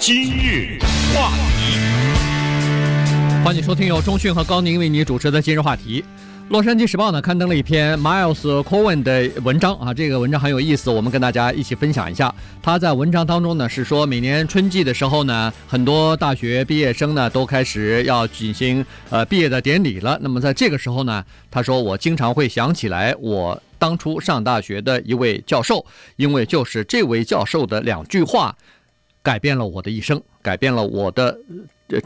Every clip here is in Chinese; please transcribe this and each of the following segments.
今日话题，欢迎收听由中讯和高宁为你主持的今日话题。洛杉矶时报呢刊登了一篇 Miles Cohen 的文章啊，这个文章很有意思，我们跟大家一起分享一下。他在文章当中呢是说，每年春季的时候呢，很多大学毕业生呢都开始要举行呃毕业的典礼了。那么在这个时候呢，他说我经常会想起来我当初上大学的一位教授，因为就是这位教授的两句话，改变了我的一生，改变了我的。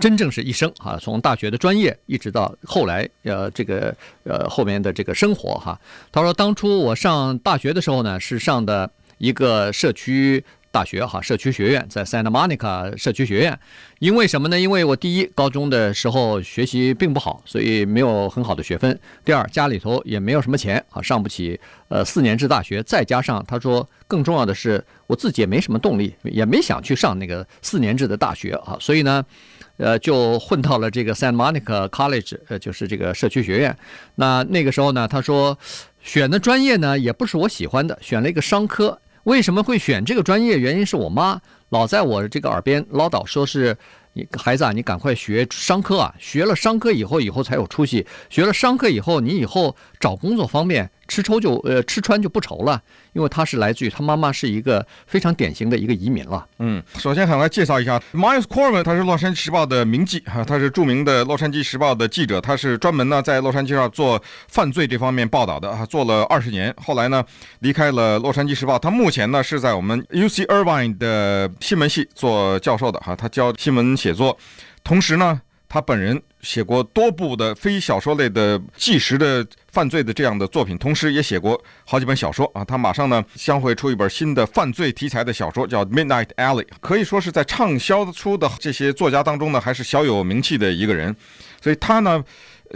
真正是一生啊，从大学的专业一直到后来，呃，这个呃后面的这个生活哈。他说，当初我上大学的时候呢，是上的一个社区。大学哈，社区学院在 Santa Monica 社区学院，因为什么呢？因为我第一高中的时候学习并不好，所以没有很好的学分。第二，家里头也没有什么钱啊，上不起呃四年制大学。再加上他说，更重要的是我自己也没什么动力，也没想去上那个四年制的大学啊，所以呢，呃，就混到了这个 Santa Monica College，呃，就是这个社区学院。那那个时候呢，他说选的专业呢也不是我喜欢的，选了一个商科。为什么会选这个专业？原因是我妈老在我这个耳边唠叨，说是你孩子啊，你赶快学商科啊，学了商科以后，以后才有出息。学了商科以后，你以后找工作方便。吃抽就呃吃穿就不愁了，因为他是来自于他妈妈是一个非常典型的一个移民了。嗯，首先想来介绍一下 Miles Cohen，他是洛杉矶时报的名记哈，他是著名的洛杉矶时报的记者，他是专门呢在洛杉矶上做犯罪这方面报道的啊，做了二十年，后来呢离开了洛杉矶时报，他目前呢是在我们 UC Irvine 的新闻系做教授的哈，他教新闻写作，同时呢。他本人写过多部的非小说类的纪实的犯罪的这样的作品，同时也写过好几本小说啊。他马上呢将会出一本新的犯罪题材的小说，叫《Midnight Alley》，可以说是在畅销出的这些作家当中呢，还是小有名气的一个人。所以他呢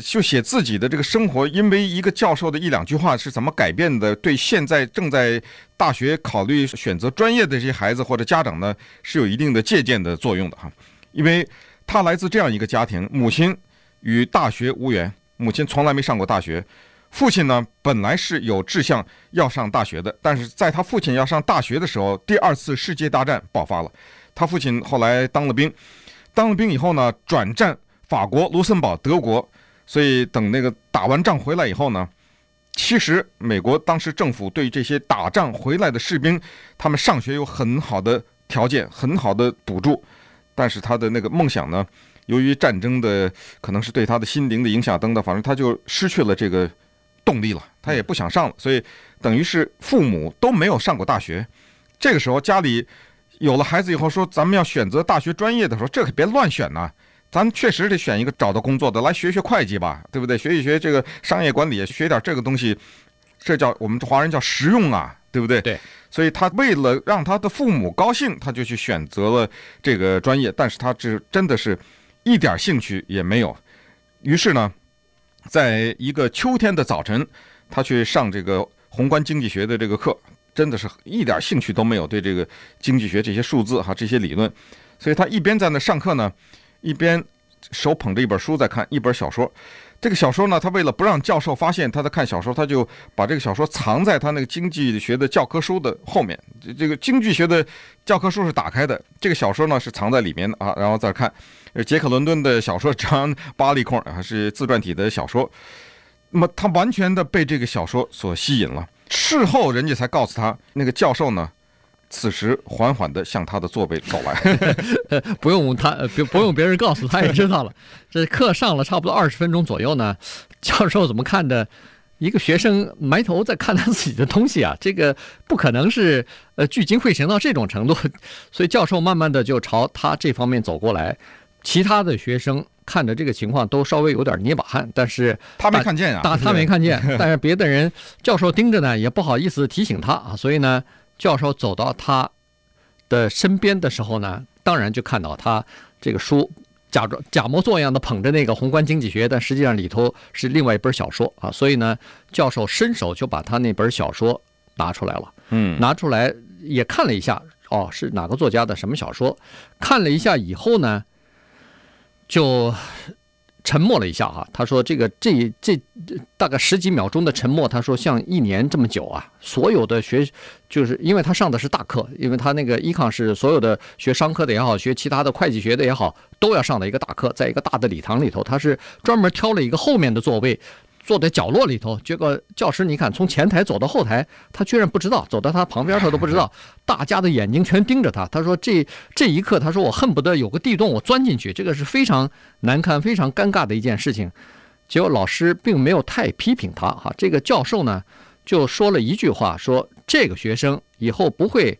就写自己的这个生活，因为一个教授的一两句话是怎么改变的，对现在正在大学考虑选择专业的这些孩子或者家长呢，是有一定的借鉴的作用的哈，因为。他来自这样一个家庭，母亲与大学无缘，母亲从来没上过大学。父亲呢，本来是有志向要上大学的，但是在他父亲要上大学的时候，第二次世界大战爆发了。他父亲后来当了兵，当了兵以后呢，转战法国、卢森堡、德国。所以等那个打完仗回来以后呢，其实美国当时政府对这些打仗回来的士兵，他们上学有很好的条件，很好的补助。但是他的那个梦想呢，由于战争的可能是对他的心灵的影响等等，反正他就失去了这个动力了，他也不想上了，所以等于是父母都没有上过大学。这个时候家里有了孩子以后，说咱们要选择大学专业的时候，这可别乱选呐，咱确实得选一个找到工作的，来学学会计吧，对不对？学一学这个商业管理，学点这个东西，这叫我们华人叫实用啊。对不对？对，所以他为了让他的父母高兴，他就去选择了这个专业。但是他这真的是一点兴趣也没有。于是呢，在一个秋天的早晨，他去上这个宏观经济学的这个课，真的是一点兴趣都没有，对这个经济学这些数字哈这些理论。所以他一边在那上课呢，一边手捧着一本书在看一本小说。这个小说呢，他为了不让教授发现他在看小说，他就把这个小说藏在他那个经济学的教科书的后面。这个经济学的教科书是打开的，这个小说呢是藏在里面的啊。然后再看，杰克伦敦的小说《John Barleycorn》还是自传体的小说。那么他完全的被这个小说所吸引了。事后人家才告诉他，那个教授呢，此时缓缓地向他的座位走来，不用他，不不用别人告诉他也知道了。这课上了差不多二十分钟左右呢，教授怎么看的？一个学生埋头在看他自己的东西啊，这个不可能是呃聚精会神到这种程度。所以教授慢慢的就朝他这方面走过来，其他的学生看着这个情况都稍微有点捏把汗，但是他没看见啊，他他没看见，但是别的人教授盯着呢，也不好意思提醒他啊，所以呢。教授走到他的身边的时候呢，当然就看到他这个书假装假模作样的捧着那个《宏观经济学》，但实际上里头是另外一本小说啊。所以呢，教授伸手就把他那本小说拿出来了，嗯，拿出来也看了一下，哦，是哪个作家的什么小说？看了一下以后呢，就沉默了一下哈，他说这个这这大概十几秒钟的沉默，他说像一年这么久啊，所有的学就是因为他上的是大课，因为他那个一抗是所有的学商科的也好，学其他的会计学的也好，都要上的一个大课，在一个大的礼堂里头，他是专门挑了一个后面的座位。坐在角落里头，结果教师，你看从前台走到后台，他居然不知道，走到他旁边他都不知道，大家的眼睛全盯着他。他说这这一刻，他说我恨不得有个地洞，我钻进去。这个是非常难堪、非常尴尬的一件事情。结果老师并没有太批评他，哈，这个教授呢就说了一句话，说这个学生以后不会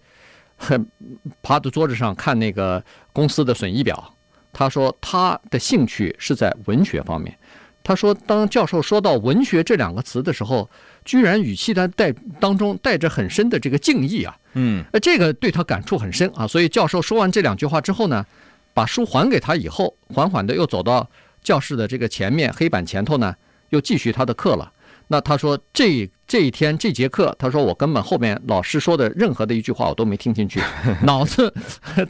很趴在桌子上看那个公司的损益表。他说他的兴趣是在文学方面。他说：“当教授说到‘文学’这两个词的时候，居然语气他带当中带着很深的这个敬意啊，嗯，呃，这个对他感触很深啊。所以教授说完这两句话之后呢，把书还给他以后，缓缓的又走到教室的这个前面黑板前头呢，又继续他的课了。那他说这这一天这节课，他说我根本后面老师说的任何的一句话我都没听进去，脑子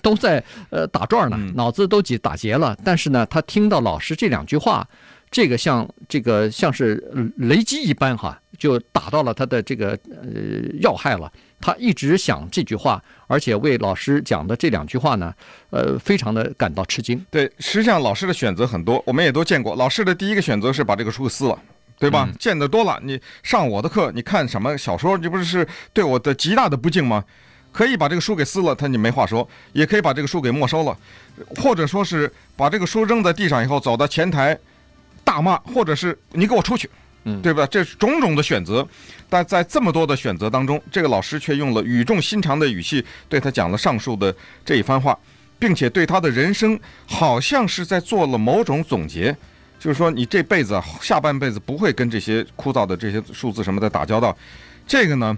都在呃打转呢，脑子都挤打结了。但是呢，他听到老师这两句话。”这个像这个像是雷击一般哈，就打到了他的这个呃要害了。他一直想这句话，而且为老师讲的这两句话呢，呃，非常的感到吃惊。对，实际上老师的选择很多，我们也都见过。老师的第一个选择是把这个书撕了，对吧？嗯、见得多了，你上我的课，你看什么小说？这不是是对我的极大的不敬吗？可以把这个书给撕了，他你没话说；也可以把这个书给没收了，或者说是把这个书扔在地上以后，走到前台。大骂，或者是你给我出去，嗯，对吧？这种种的选择，但在这么多的选择当中，这个老师却用了语重心长的语气对他讲了上述的这一番话，并且对他的人生好像是在做了某种总结，就是说你这辈子下半辈子不会跟这些枯燥的这些数字什么的打交道，这个呢。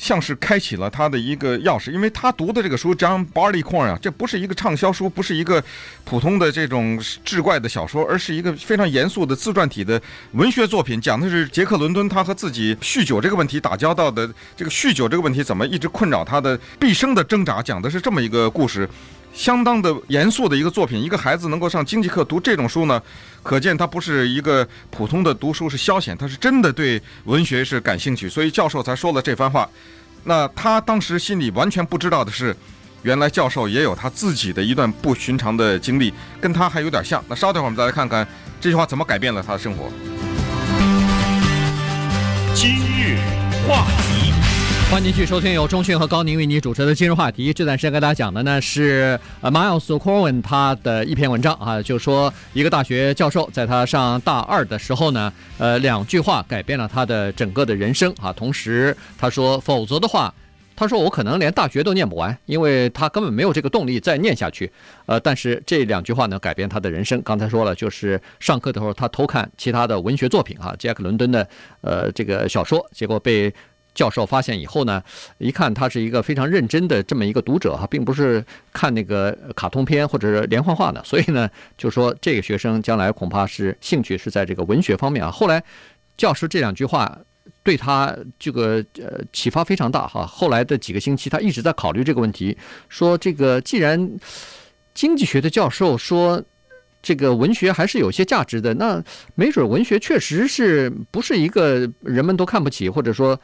像是开启了他的一个钥匙，因为他读的这个书《John Barleycorn》啊，这不是一个畅销书，不是一个普通的这种志怪的小说，而是一个非常严肃的自传体的文学作品，讲的是杰克伦敦他和自己酗酒这个问题打交道的这个酗酒这个问题怎么一直困扰他的毕生的挣扎，讲的是这么一个故事。相当的严肃的一个作品，一个孩子能够上经济课读这种书呢，可见他不是一个普通的读书是消遣，他是真的对文学是感兴趣，所以教授才说了这番话。那他当时心里完全不知道的是，原来教授也有他自己的一段不寻常的经历，跟他还有点像。那稍等会儿我们再来看看这句话怎么改变了他的生活。今日话题。欢迎继续收听由中讯和高宁为你主持的今日话题。这段时间跟大家讲的呢是呃 Miles Corwin 他的一篇文章啊，就说一个大学教授在他上大二的时候呢，呃两句话改变了他的整个的人生啊。同时他说，否则的话，他说我可能连大学都念不完，因为他根本没有这个动力再念下去。呃，但是这两句话呢，改变他的人生。刚才说了，就是上课的时候他偷看其他的文学作品啊，杰克伦敦的呃这个小说，结果被。教授发现以后呢，一看他是一个非常认真的这么一个读者哈，并不是看那个卡通片或者是连环画的，所以呢，就说这个学生将来恐怕是兴趣是在这个文学方面啊。后来教师这两句话对他这个呃启发非常大哈。后来的几个星期，他一直在考虑这个问题，说这个既然经济学的教授说。这个文学还是有些价值的，那没准文学确实是不是一个人们都看不起或者说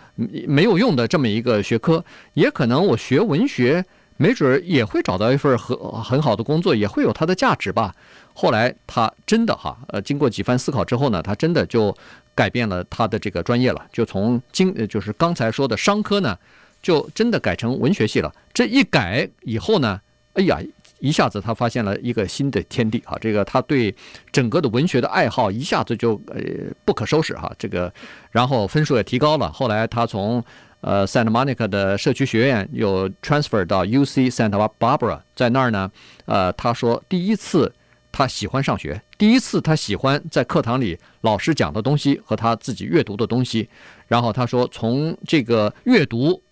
没有用的这么一个学科，也可能我学文学没准也会找到一份很很好的工作，也会有它的价值吧。后来他真的哈，呃，经过几番思考之后呢，他真的就改变了他的这个专业了，就从经就是刚才说的商科呢，就真的改成文学系了。这一改以后呢，哎呀。一下子他发现了一个新的天地哈，这个他对整个的文学的爱好一下子就呃不可收拾哈，这个然后分数也提高了。后来他从呃 Santa Monica 的社区学院又 transfer 到 UC Santa Barbara，在那儿呢，呃他说第一次他喜欢上学，第一次他喜欢在课堂里老师讲的东西和他自己阅读的东西，然后他说从这个阅读。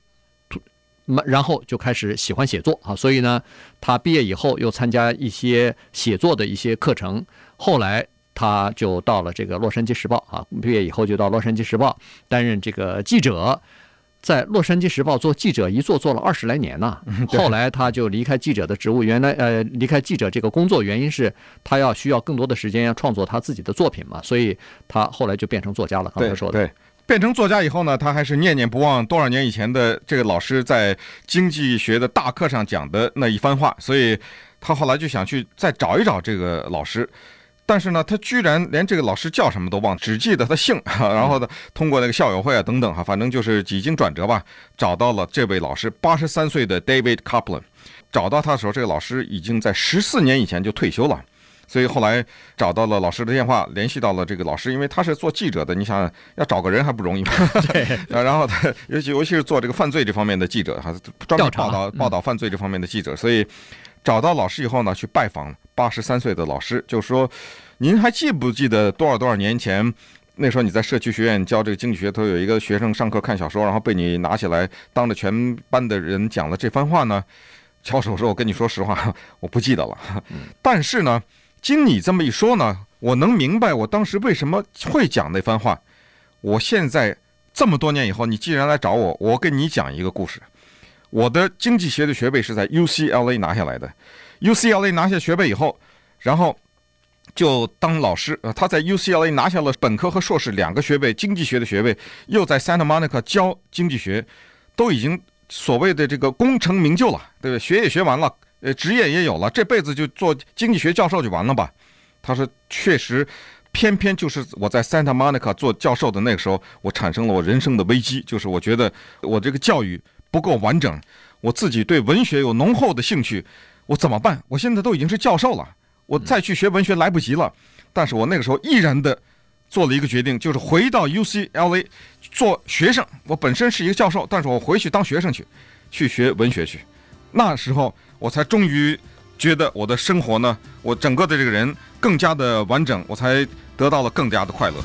然后就开始喜欢写作啊，所以呢，他毕业以后又参加一些写作的一些课程。后来他就到了这个《洛杉矶时报》啊，毕业以后就到《洛杉矶时报》担任这个记者。在《洛杉矶时报》做记者，一做做了二十来年呢。后来他就离开记者的职务，原来呃离开记者这个工作，原因是他要需要更多的时间要创作他自己的作品嘛，所以他后来就变成作家了。刚才说的对，对，变成作家以后呢，他还是念念不忘多少年以前的这个老师在经济学的大课上讲的那一番话，所以他后来就想去再找一找这个老师。但是呢，他居然连这个老师叫什么都忘，只记得他姓。然后呢，通过那个校友会啊等等哈，反正就是几经转折吧，找到了这位老师，八十三岁的 David Kaplan。找到他的时候，这个老师已经在十四年以前就退休了。所以后来找到了老师的电话，联系到了这个老师，因为他是做记者的，你想要找个人还不容易吗。对。然后他尤其尤其是做这个犯罪这方面的记者，哈，专门报道报道犯罪这方面的记者，所以。找到老师以后呢，去拜访八十三岁的老师，就说：“您还记不记得多少多少年前，那时候你在社区学院教这个经济学，头有一个学生上课看小说，然后被你拿起来当着全班的人讲了这番话呢？”教授说：“我跟你说实话，我不记得了。但是呢，经你这么一说呢，我能明白我当时为什么会讲那番话。我现在这么多年以后，你既然来找我，我跟你讲一个故事。”我的经济学的学位是在 UCLA 拿下来的，UCLA 拿下学位以后，然后就当老师。呃，他在 UCLA 拿下了本科和硕士两个学位，经济学的学位，又在 Santa Monica 教经济学，都已经所谓的这个功成名就了，对不对？学也学完了，呃，职业也有了，这辈子就做经济学教授就完了吧？他说，确实，偏偏就是我在 Santa Monica 做教授的那个时候，我产生了我人生的危机，就是我觉得我这个教育。不够完整，我自己对文学有浓厚的兴趣，我怎么办？我现在都已经是教授了，我再去学文学来不及了。但是我那个时候毅然的做了一个决定，就是回到 UCLA 做学生。我本身是一个教授，但是我回去当学生去，去学文学去。那时候我才终于觉得我的生活呢，我整个的这个人更加的完整，我才得到了更加的快乐。